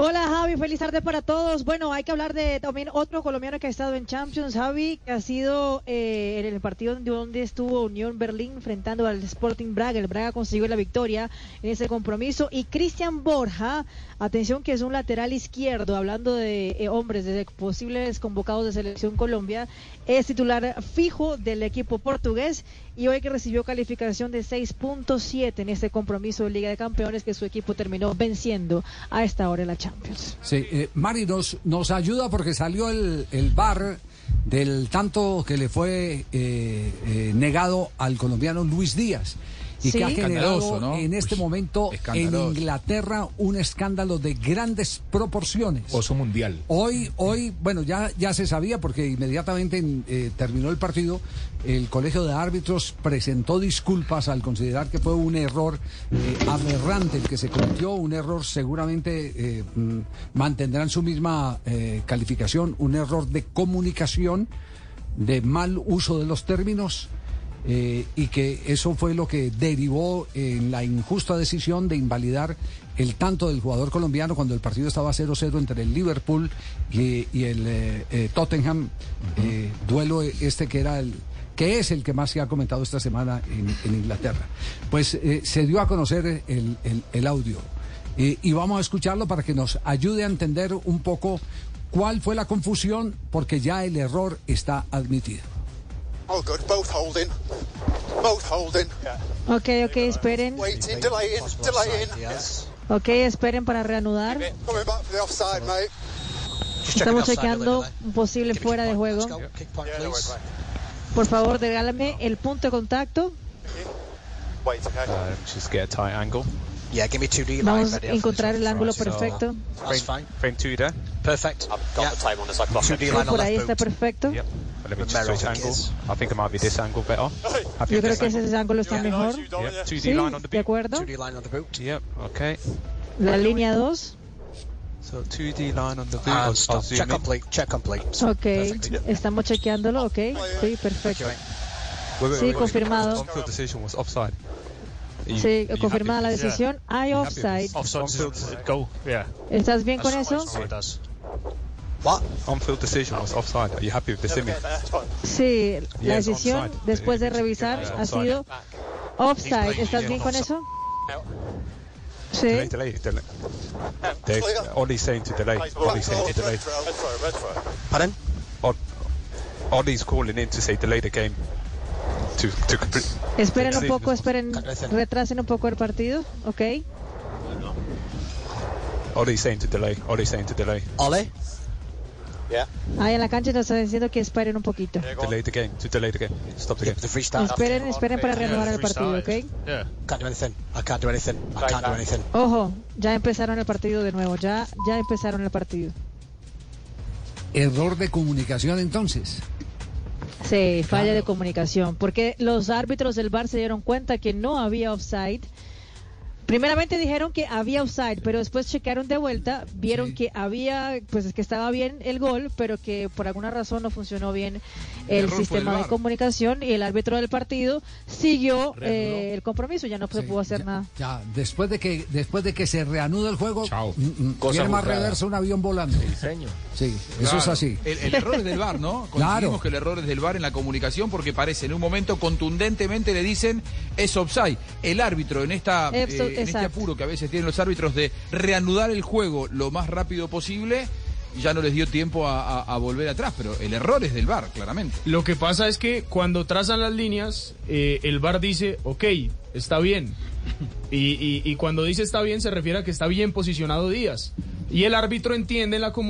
Hola Javi, feliz tarde para todos. Bueno, hay que hablar de también otro colombiano que ha estado en Champions, Javi, que ha sido eh, en el partido donde estuvo Unión Berlín enfrentando al Sporting Braga. El Braga consiguió la victoria en ese compromiso. Y Cristian Borja, atención que es un lateral izquierdo, hablando de eh, hombres, de posibles convocados de Selección Colombia, es titular fijo del equipo portugués y hoy que recibió calificación de 6.7 en este compromiso de Liga de Campeones que su equipo terminó venciendo a esta hora en la Champions. Sí, eh, Mari nos, ayuda porque salió el, el bar del tanto que le fue eh, eh, negado al colombiano Luis Díaz y que ha generado en este momento en Inglaterra un escándalo de grandes proporciones. Oso mundial. Hoy, hoy, bueno, ya, ya se sabía porque inmediatamente eh, terminó el partido, el Colegio de Árbitros presentó disculpas al considerar que fue un error eh, aberrante el que se cometió, un error seguramente eh, mm, mantendrán su misma calificación, un error de comunicación, de mal uso de los términos eh, y que eso fue lo que derivó en la injusta decisión de invalidar el tanto del jugador colombiano cuando el partido estaba 0-0 entre el Liverpool y, el eh, eh, Tottenham, duelo este que era el que es el que más se ha comentado esta semana en, Inglaterra. Pues se dio a conocer el, audio y vamos a escucharlo para que nos ayude a entender un poco cuál fue la confusión, porque ya el error está admitido. Oh, good. Both holding. Both holding. Ok, ok, esperen. Waiting, delaying, delaying. Ok, esperen para reanudar. Coming back for the offside, mate. Estamos chequeando un posible fuera de juego. Por favor, regálame el punto de contacto. Wait, okay. Just get a tight angle. Yeah, give me 2D Vamos a encontrar el ángulo perfecto. That's fine. Frame 2 there. Perfect. I've got yeah. the time on this. I clock 2D line Por ahí está perfecto. Let me just switch angle. I think it might be this angle better. Yo creo que ese ángulo está mejor. Yep. 2D sí, line on the boot. ¿De acuerdo? 2D line on the boot. Yep. Okay. La línea 2. So 2D line on the boot. Check complete. Check complete. Ok. Estamos chequeándolo. Ok. Sí, perfecto. Sí, confirmado. On-field decision was offside. Sí, confirmada la decisión. Hay offside. Offside go. Yeah. ¿Estás bien con eso? Sí, la decisión después de revisar ha sido offside. ¿Estás bien con eso? Sí. Delay, delay, delay. Ollie's saying to delay. Ollie's saying to delay. Pardon? Ollie's calling in to say delay the game. Esperen un poco, esperen, retrasen un poco el partido, ¿ok? Oli saying to delay, Oli saying to delay. Ole? Yeah. Ahí en la cancha nos está diciendo que esperen un poquito. Delay the game, to delay the game. Stop the game. Esperen, esperen para reanudar el partido, ¿ok? Yeah. Can't do anything. I can't do anything. I can't do anything. Ojo, ya empezaron el partido de nuevo, ya, ya empezaron el partido. Error de comunicación entonces. Sí, falla de comunicación, porque los árbitros del bar se dieron cuenta que no había offside Primeramente dijeron que había offside, pero después chequearon de vuelta, vieron que había, pues que estaba bien el gol, pero que por alguna razón no funcionó bien el sistema de comunicación y el árbitro del partido siguió eh, el compromiso, ya no se pudo hacer nada. Ya, después de que después de que se reanuda el juego, quiere mm, mm, más reversa un avión volando. Sí, eso es así. El, error es del VAR, ¿no? Claro. que el error es del VAR en la comunicación porque parece en un momento contundentemente le dicen es offside. El árbitro en esta en este apuro que a veces tienen los árbitros de reanudar el juego lo más rápido posible ya no les dio tiempo a, volver atrás, pero el error es del VAR, claramente. Lo que pasa es que cuando trazan las líneas, eh, el VAR dice, ok, está bien. Y, y, cuando dice está bien, se refiere a que está bien posicionado Díaz. Y el árbitro entiende la comunicación.